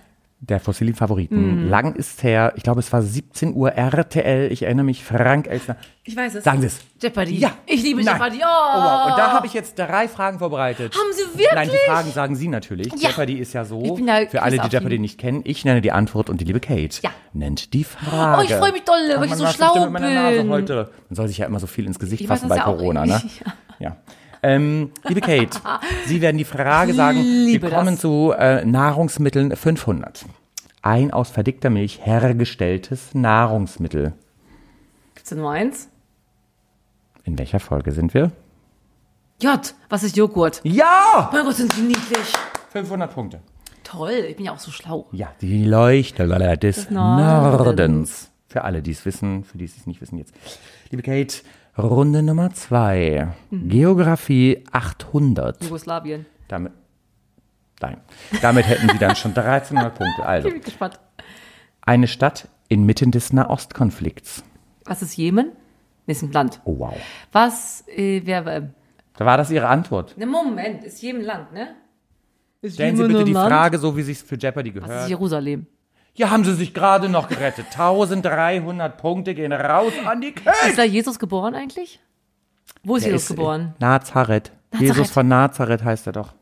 Der fossilen. Favoriten. Lang ist her, ich glaube es war 17 Uhr RTL, ich erinnere mich, Frank Elsner. Ich weiß es. Sagen Sie es. Jeopardy. Ja. Ich liebe Nein. Jeopardy. Oh. Oh, wow. Und da habe ich jetzt drei Fragen vorbereitet. Haben Sie wirklich? Nein, die Fragen sagen Sie natürlich. Ja. Jeopardy ist ja so, bin ja für alle, die. Jeopardy nicht kennen, ich nenne die Antwort und die liebe Kate Ja. nennt die Frage. Oh, ich freue mich dolle, weil ich so schlau meiner Nase bin. heute. Man soll sich ja immer so viel ins Gesicht Ich fassen bei ja Corona, ne? nicht. Ja. Ähm, liebe Kate, Sie werden die Frage sagen. Wir kommen das. zu äh, Nahrungsmitteln 500. Ein aus verdickter Milch hergestelltes Nahrungsmittel. Gibt's denn nur eins? In welcher Folge sind wir? J. Was ist Joghurt? Ja! Mein Gott, sind die niedlich. 500 Punkte. Toll, ich bin ja auch so schlau. Ja, die Leuchte des Nordens. Nordens. Für alle, die es wissen, für die es es nicht wissen jetzt. Liebe Kate, Runde Nummer zwei. Hm. Geografie 800. Jugoslawien. Damit, nein, damit hätten Sie dann schon 1300 Punkte. Also, Ich bin gespannt. eine Stadt inmitten des Nahostkonflikts. Was ist Jemen? Nee, ist ein Land. Oh, wow. Was, äh, wer, äh, Da war das Ihre Antwort. ne, Moment, ist Jemen Land, ne? Ist Stellen Sie Jemen bitte ein die Land? Frage, so wie Sie es für Jeopardy Was ist gehört. Jerusalem? Ja, haben Sie sich gerade noch gerettet. 1300 Punkte gehen raus an die Kate. Ist da Jesus geboren eigentlich? Wo ist Der Jesus ist, geboren? äh, Nazareth. Nazareth. Jesus von Nazareth heißt er doch.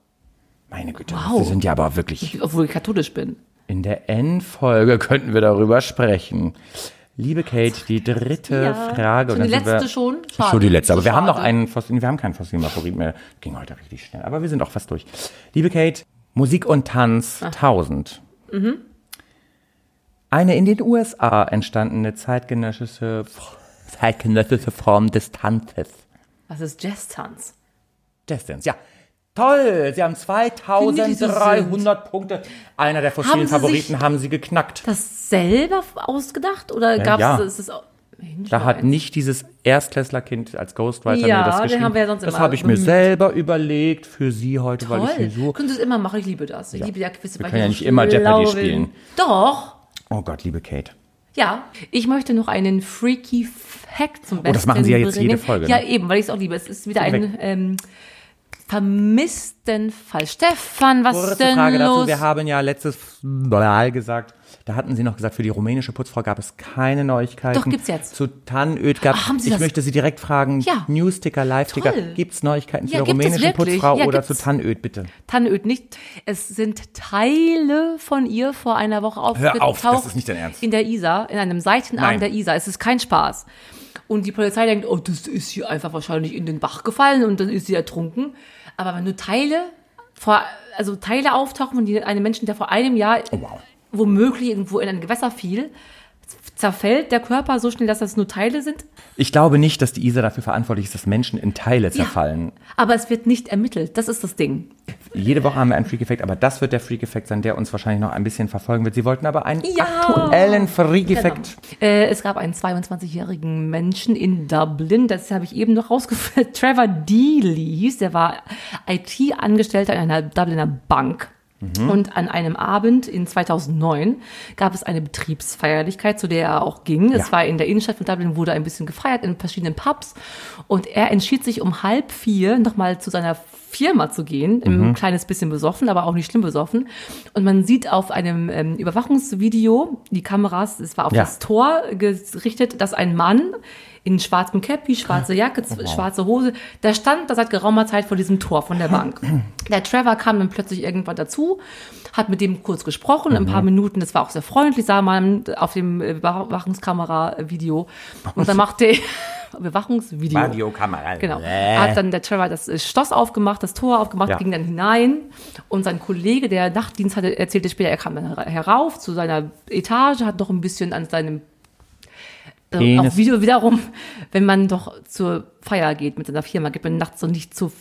Meine Güte, Wow. Sie sind ja aber wirklich. Obwohl ich katholisch bin. In der Endfolge könnten wir darüber sprechen. Liebe Kate, die dritte Frage. Schon die letzte wir, schon? Schade. Schon die letzte, aber wir haben noch einen Fossil, wir haben keinen fossilen Favorit mehr. Ging heute richtig schnell, aber wir sind auch fast durch. Liebe Kate, Musik und Tanz Ah. 1000. Mhm. Eine in den USA entstandene zeitgenössische, zeitgenössische Form des Tanzes. Was ist Jazz-Tanz? Distance, ja. Toll, Sie haben Finde ich, so 2300 Punkte. Einer der fossilen Haben Favoriten haben Sie geknackt. Das selber ausgedacht? Oder gab ja. es das? Mensch, Da hat nicht dieses Erstklässlerkind als Ghostwriter Ja, mir das geschrieben. haben wir ja sonst das habe ich mir bemüht. selber überlegt für Sie heute, weil ich Toll. Sie so... Können Sie es immer machen, ich liebe das. Ich Ja. liebe ja Quizze, Wir können ja ich nicht immer Jeopardy spielen. Doch. Oh Gott, liebe Kate. Ja, ich möchte noch einen freaky Fact zum Besten Oh, das machen Sie ja jetzt bringen. jede Folge, Ja, ne? eben, weil ich es auch liebe. Es ist wieder ein ähm, vermissten Fall. Stefan, was ist Kurze denn Frage dazu. los? Wir haben ja letztes Mal gesagt, da hatten Sie noch gesagt, für die rumänische Putzfrau gab es keine Neuigkeiten. Doch, gibt's jetzt. Zu Tannöd gab Ach, haben Sie Ich das? möchte Sie direkt fragen, Ja. Newsticker, Live-Ticker, gibt es Neuigkeiten Ja, zu der es rumänischen? Putzfrau Ja, oder gibt's. zu Tannöd, bitte? Tannöd nicht. Es sind Teile von ihr vor einer Woche aufgetaucht. auf, das ist nicht dein Ernst. In der Isar, in einem Seitenarm Nein. der Isar. Es ist kein Spaß. Und die Polizei denkt, oh, das ist hier einfach wahrscheinlich in den Bach gefallen und dann ist sie ertrunken. Aber wenn nur Teile, vor, also Teile auftauchen von die- einem Menschen, der vor einem Jahr Oh, wow. Womöglich irgendwo in ein Gewässer fiel, zerfällt der Körper so schnell, dass das nur Teile sind. Ich glaube nicht, dass die ISA dafür verantwortlich ist, dass Menschen in Teile zerfallen. Aber es wird nicht ermittelt. Das ist das Ding. Jede Woche haben wir einen Freak-Effekt, aber das wird der Freak-Effekt sein, der uns wahrscheinlich noch ein bisschen verfolgen wird. Sie wollten aber einen Ja. aktuellen Freak-Effekt. Äh, es gab einen 22-jährigen Menschen in Dublin, das habe ich eben noch rausgefunden. Trevor Dealey hieß, der war IT-Angestellter in einer Dubliner Bank. Und an einem Abend in 2009 gab es eine Betriebsfeierlichkeit, zu der er auch ging. Es Ja. war in der Innenstadt von Dublin, wurde ein bisschen gefeiert in verschiedenen Pubs. Und er entschied sich um halb vier nochmal zu seiner Firma zu gehen, Mhm. ein kleines bisschen besoffen, aber auch nicht schlimm besoffen. Und man sieht auf einem ähm, Überwachungsvideo, die Kameras, es war auf Ja. das Tor gerichtet, dass ein Mann in schwarzem Cappy, schwarze Jacke, Oh, z- schwarze Hose, der stand da seit geraumer Zeit vor diesem Tor von der Bank. Der Trevor kam dann plötzlich irgendwann dazu, hat mit dem kurz gesprochen, ein paar Mhm. Minuten, das war auch sehr freundlich, sah man auf dem äh, Überwachungskamera-Video. Und dann machte er Überwachungsvideo. Radiokamera. Genau. Äh. Hat dann der Trevor das äh, Schloss aufgemacht, das Tor aufgemacht, Ja. ging dann hinein und sein Kollege, der Nachtdienst hatte, erzählte später, er kam dann her- herauf zu seiner Etage, hat noch ein bisschen an seinem äh, auch Video wiederum, wenn man doch zur Feier geht mit seiner Firma, geht man nachts so nicht zu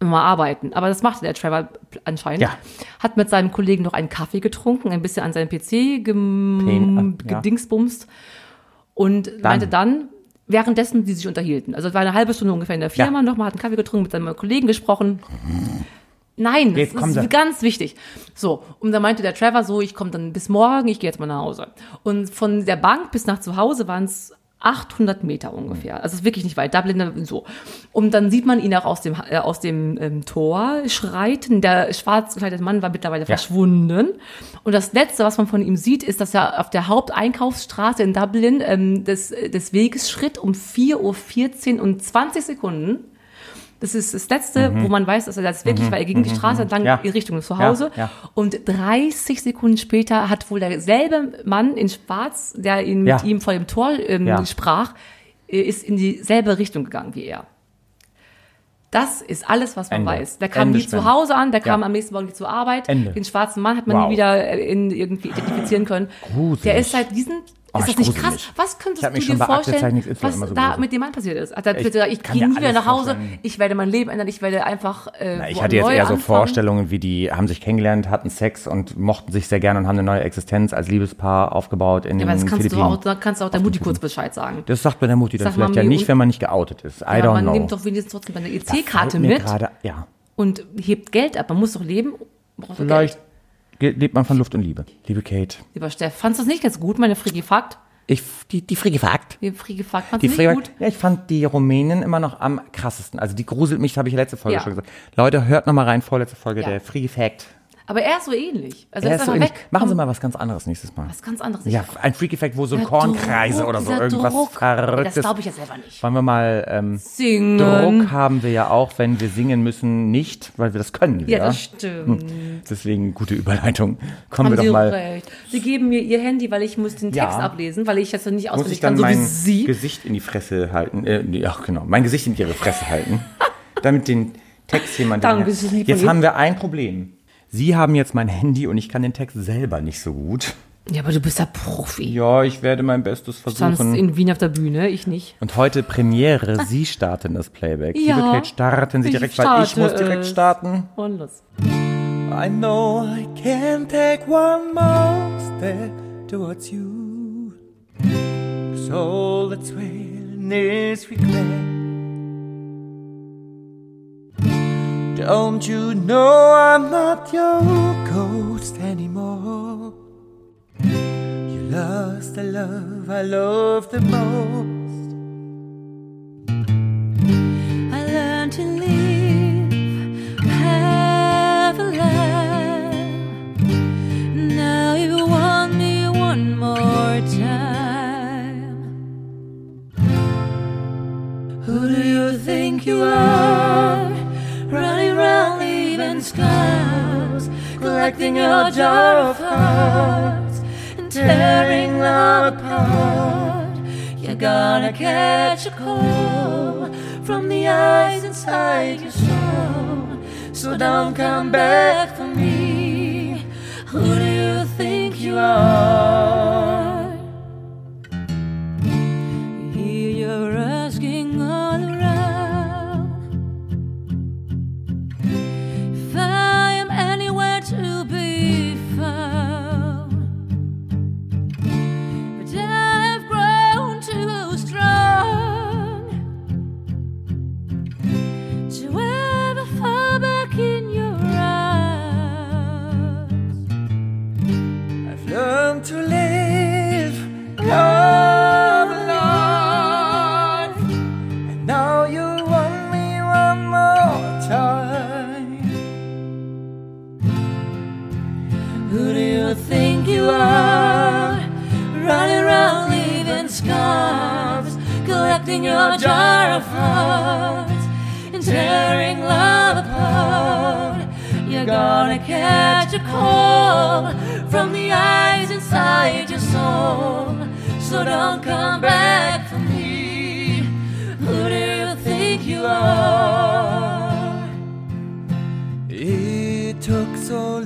immer arbeiten. Aber das machte der Trevor anscheinend. Ja. Hat mit seinem Kollegen noch einen Kaffee getrunken, ein bisschen an seinem PC gem ja. gedingsbumst und meinte dann, währenddessen die sich unterhielten. Also es war eine halbe Stunde ungefähr in der Firma Ja. noch, man hat einen Kaffee getrunken, mit seinem Kollegen gesprochen. Nein, Jetzt das ist Sie. ganz wichtig. So, und dann meinte der Trevor so, ich komme dann bis morgen, ich gehe jetzt mal nach Hause. Und von der Bank bis nach zu Hause waren es 800 Meter ungefähr. Also es ist wirklich nicht weit. Dublin so. Und dann sieht man ihn auch aus dem, äh, aus dem ähm, Tor schreiten. Der schwarz gekleidete Mann war mittlerweile verschwunden. Und das Letzte, was man von ihm sieht, ist, dass er auf der Haupteinkaufsstraße in Dublin ähm, des, des Weges schritt um 4.14 Uhr und 20 Sekunden. Das ist das Letzte, wo man weiß, dass er das wirklich, weil er ging die Straße entlang Mhm. Ja. in Richtung zu Hause. Ja, ja. Und 30 Sekunden später hat wohl derselbe Mann in Schwarz, der ihn mit ihm vor dem Tor ähm, sprach, äh, ist in dieselbe Richtung gegangen wie er. Das ist alles, was man Ende. weiß. Der kam Ende nie zu Spannend. Hause an, der kam Ja. am nächsten Morgen nicht zur Arbeit. Ende. Den schwarzen Mann hat man Wow. nie wieder äh, in, irgendwie identifizieren können. Gruselig. Der ist seit diesen. Oh, ist das nicht krass? Was könntest du mich dir vorstellen, was so da mit dem Mann passiert ist? Hat er Ich gesagt, ich gehe nie wieder nach Hause, vorstellen. ich werde mein Leben ändern, ich werde einfach äh, Na, ich hatte jetzt eher so anfangen. Vorstellungen, wie die haben sich kennengelernt, hatten Sex und mochten sich sehr gerne und haben eine neue Existenz als Liebespaar aufgebaut in Ja, aber das kannst du Philippinen. auch, da kannst du auch der Mutti kurz Bescheid sagen. das sagt bei der Mutti dann vielleicht ja nicht, wenn man nicht geoutet ist. I aber don't man know. nimmt doch wenigstens trotzdem fällt EC-Karte mit Gerade, ja, und hebt Geld ab. Man muss doch leben. Braucht vielleicht Geld. Lebt man von Luft und Liebe. Liebe Kate. Lieber Steff, fandst du das nicht ganz gut, meine Frigifakt? Ich, die, die Frigefakt. Die Frigifakt, fandst Die du nicht gut? Ja, ich fand die Rumänen immer noch am krassesten. Also die gruselt mich, habe ich letzte Folge Ja. schon gesagt. Leute, hört noch mal rein, vorletzte Folge, Ja. der Frigefakt. Aber er ist so ähnlich. Also Er ist so ähnlich. weg. Machen Sie Komm, mal was ganz anderes nächstes Mal. Was ganz anderes. Ja, ein Freak-Effekt, wo so Der Kornkreise Druck, oder so, irgendwas Druck. Verrücktes. Das glaube ich ja selber nicht. Wollen wir mal, ähm, Singen. Druck haben wir ja auch, wenn wir singen müssen, nicht, weil wir das können. Wir. Ja, das stimmt. Deswegen gute Überleitung. Kommen Haben wir Sie doch mal. recht. Sie geben mir Ihr Handy, weil ich muss den Ja. Text ablesen, weil ich jetzt nicht Muss auswendig ich dann kann, so wie mein Sie. Gesicht in die Fresse halten? Äh, ach genau, mein Gesicht in Ihre Fresse halten. Damit den Text jemand. Danke, Jetzt haben wir ein Problem. Sie haben jetzt mein Handy und ich kann den Text selber nicht so gut. Ja, aber du bist ja Profi. Ja, ich werde mein Bestes Standst versuchen. in Wien auf der Bühne, ich nicht. Und heute Premiere, Sie starten das Playback. Ja, Liebe Kate, starten Sie ich direkt, weil ich muss direkt starten. Und los. I know I can't take one more step towards you. Cause all that's waiting is regret. Don't you know I'm not your ghost anymore? You lost the love I love the most. I learned to live, laugh. Now you want me one more time. Who do you think you are? Scars, collecting your jar of hearts and tearing love apart. You're gonna catch a cold from the eyes inside your soul. So don't come back for me. Who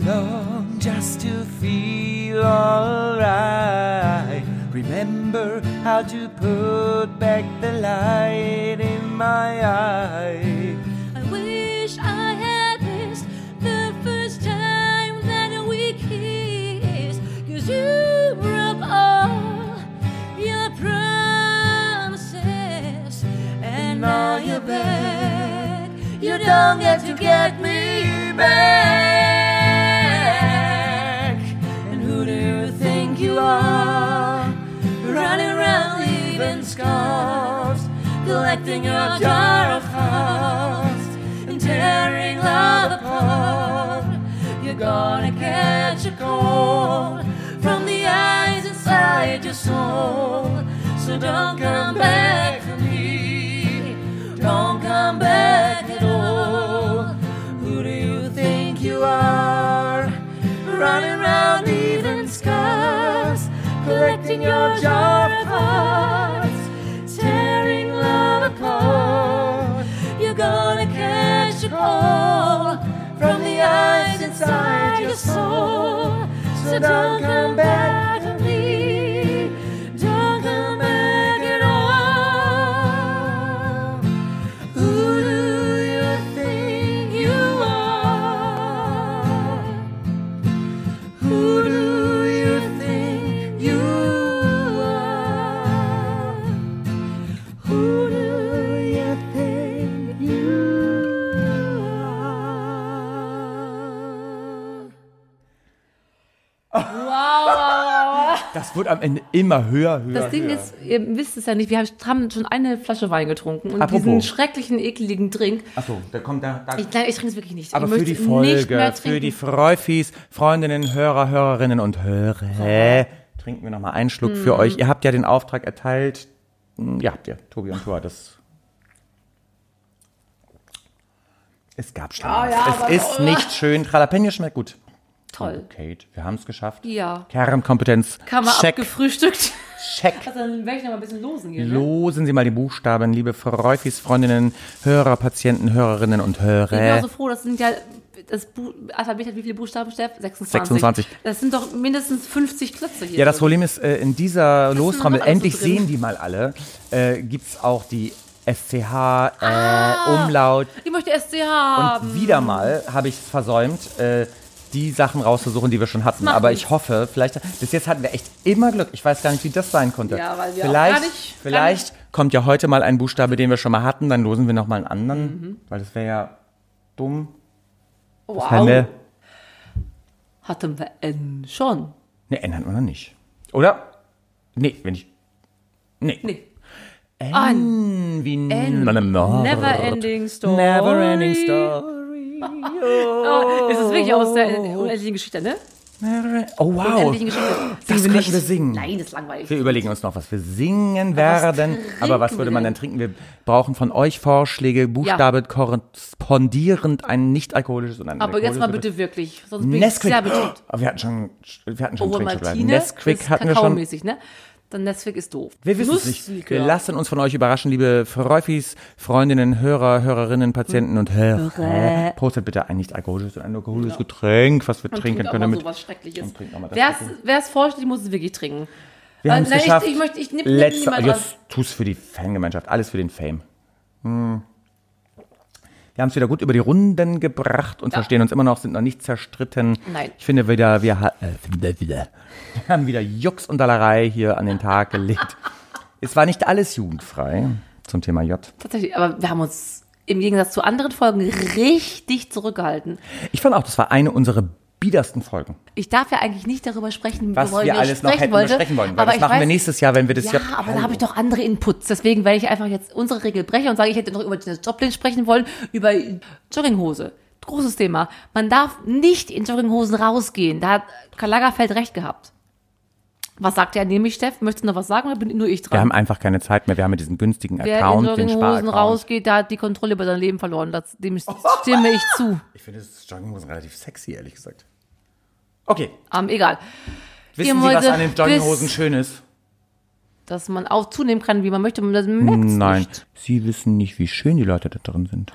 long just to feel alright. Remember how to put back the light in my eye. I wish I had missed the first time that we kissed. Cause you broke all your promises. And now you're back. You don't get to get me back. Are? Running around leaving scars, collecting your jar of hearts and tearing love apart. You're gonna catch a cold from the eyes inside your soul. So don't come back for me. Don't come back at all. Who do you think you are? Running around leaving scars, collecting your jar of hearts, tearing love apart. You're gonna catch a cold from the eyes inside your soul. So don't immer höher, höher. Das Ding höher. ist, ihr wisst es ja nicht, wir haben schon eine Flasche Wein getrunken und Apropos. diesen schrecklichen, ekligen Drink. Achso, da kommt da. da Ich, nein, ich trinke es wirklich nicht. aber ich für die Folge, für die Freufis, Freundinnen, Hörer, Hörerinnen und Hörer, trinken wir nochmal einen Schluck Mhm. für euch. Ihr habt ja den Auftrag erteilt. Hm, Ja, habt ihr, Tobi und Tor, das. Es gab Schlimmeres. es ist nicht schön. Jalapeno schmeckt gut. Toll. Kate, wir haben es geschafft. Ja. Kernkompetenz. Man Check, abgefrühstückt. check. Also dann werde ich noch mal ein bisschen losen hier. Ne? Losen Sie mal die Buchstaben, liebe Freufis, Freundinnen, Hörer, Patienten, Hörerinnen und Ich bin Hörer. auch so froh, das sind ja, das Bu Alphabet hat wie viele Buchstaben, Steff? 26. 26. Das sind doch mindestens 50 Klötze hier. Ja, das. Problem ist, äh, in dieser Lostrommel, so endlich drin? sehen die mal alle, äh, gibt's auch die SCH, äh, Ah. Umlaut. Ich möchte SC haben. Und wieder mal habe ich versäumt, äh, die Sachen rauszusuchen, die wir schon hatten. Aber ich hoffe, vielleicht, bis jetzt hatten wir echt immer Glück. Ich weiß gar nicht, wie das sein konnte. Ja, weil wir auch vielleicht, gar nicht- vielleicht kommt ja heute mal ein Buchstabe, den wir schon mal hatten, dann losen wir noch mal einen anderen, Mhm. weil das wäre ja dumm. wow. Wir- Hatten wir N schon. Ne, N hatten wir noch nicht. Oder? Nee, wenn ich. Nee. Nee. N An. wie N. Never ending story. Never ending story. Oh, ist es wirklich aus der unendlichen Geschichte, ne? Oh wow. Das könnten wir singen. Nein, das ist langweilig. Wir überlegen uns noch, was wir singen werden. Aber was würde man denn? trinken? Wir brauchen von euch Vorschläge, Buchstabe korrespondierend ein nicht alkoholisches und ein Aber jetzt mal bitte wirklich. Sonst bin ich Nesquik. sehr betrübt. Oh, wir hatten schon, wir hatten schon Oh, Trinkschokoladen. Martine. Nesquik ist hatten wir schon. Ne? Dann Nesquik ist doof. Wir wissen es nicht. Nusslikör. Wir lassen uns von euch überraschen, liebe Freufis, Freundinnen, Hörer, Hörerinnen, Patienten und Hörer. Postet bitte ein nicht alkoholisches und ein alkoholisches Getränk, was wir Und trinken können. Damit sowas Schreckliches. Wer es- vorstellt, muss es wirklich trinken. wir haben es ich- geschafft. ich möchte- ich nimm- nimm Letzte, niemand jetzt tust für die Fangemeinschaft, alles für den Fame. Hm. Wir haben es wieder gut über die Runden gebracht und verstehen uns immer noch, sind noch nicht zerstritten. Nein. Ich finde wieder, wir, ha äh, wieder, wir haben wieder Jux und Dallerei hier an den Tag gelegt. es war nicht alles jugendfrei zum Thema J. Tatsächlich, aber wir haben uns im Gegensatz zu anderen Folgen richtig zurückgehalten. Ich fand auch, das war eine unserer biedersten Folgen. Ich darf ja eigentlich nicht darüber sprechen, Was wir alles noch sprechen hätten wollte, besprechen wollen. Weil aber das machen weiß, wir nächstes Jahr, wenn wir das Ja, Jahr. aber da habe ich doch andere Inputs. Deswegen werde ich einfach jetzt unsere Regel brechen und sage, ich hätte noch über das Joplin sprechen wollen, über Jogginghose. Großes Thema. Man darf nicht in Jogginghosen rausgehen. Da hat Karl Lagerfeld recht gehabt. Was sagt er nämlich, Steff? Möchtest du noch was sagen oder bin nur ich Wir dran? haben einfach keine Zeit mehr. Wir haben ja diesen günstigen Wer in Account, den Jogginghosen rausgeht, der hat die Kontrolle über sein Leben verloren. Das, dem stimme ich zu. Ich finde das Jogginghosen relativ sexy, ehrlich gesagt. Okay. Ähm, egal. Wissen Ihr Sie, was an den Jogginghosen schön ist? Dass man auch zunehmen kann, wie man möchte. Merkt's Nein. Nicht. Sie wissen nicht, wie schön die Leute da drin sind.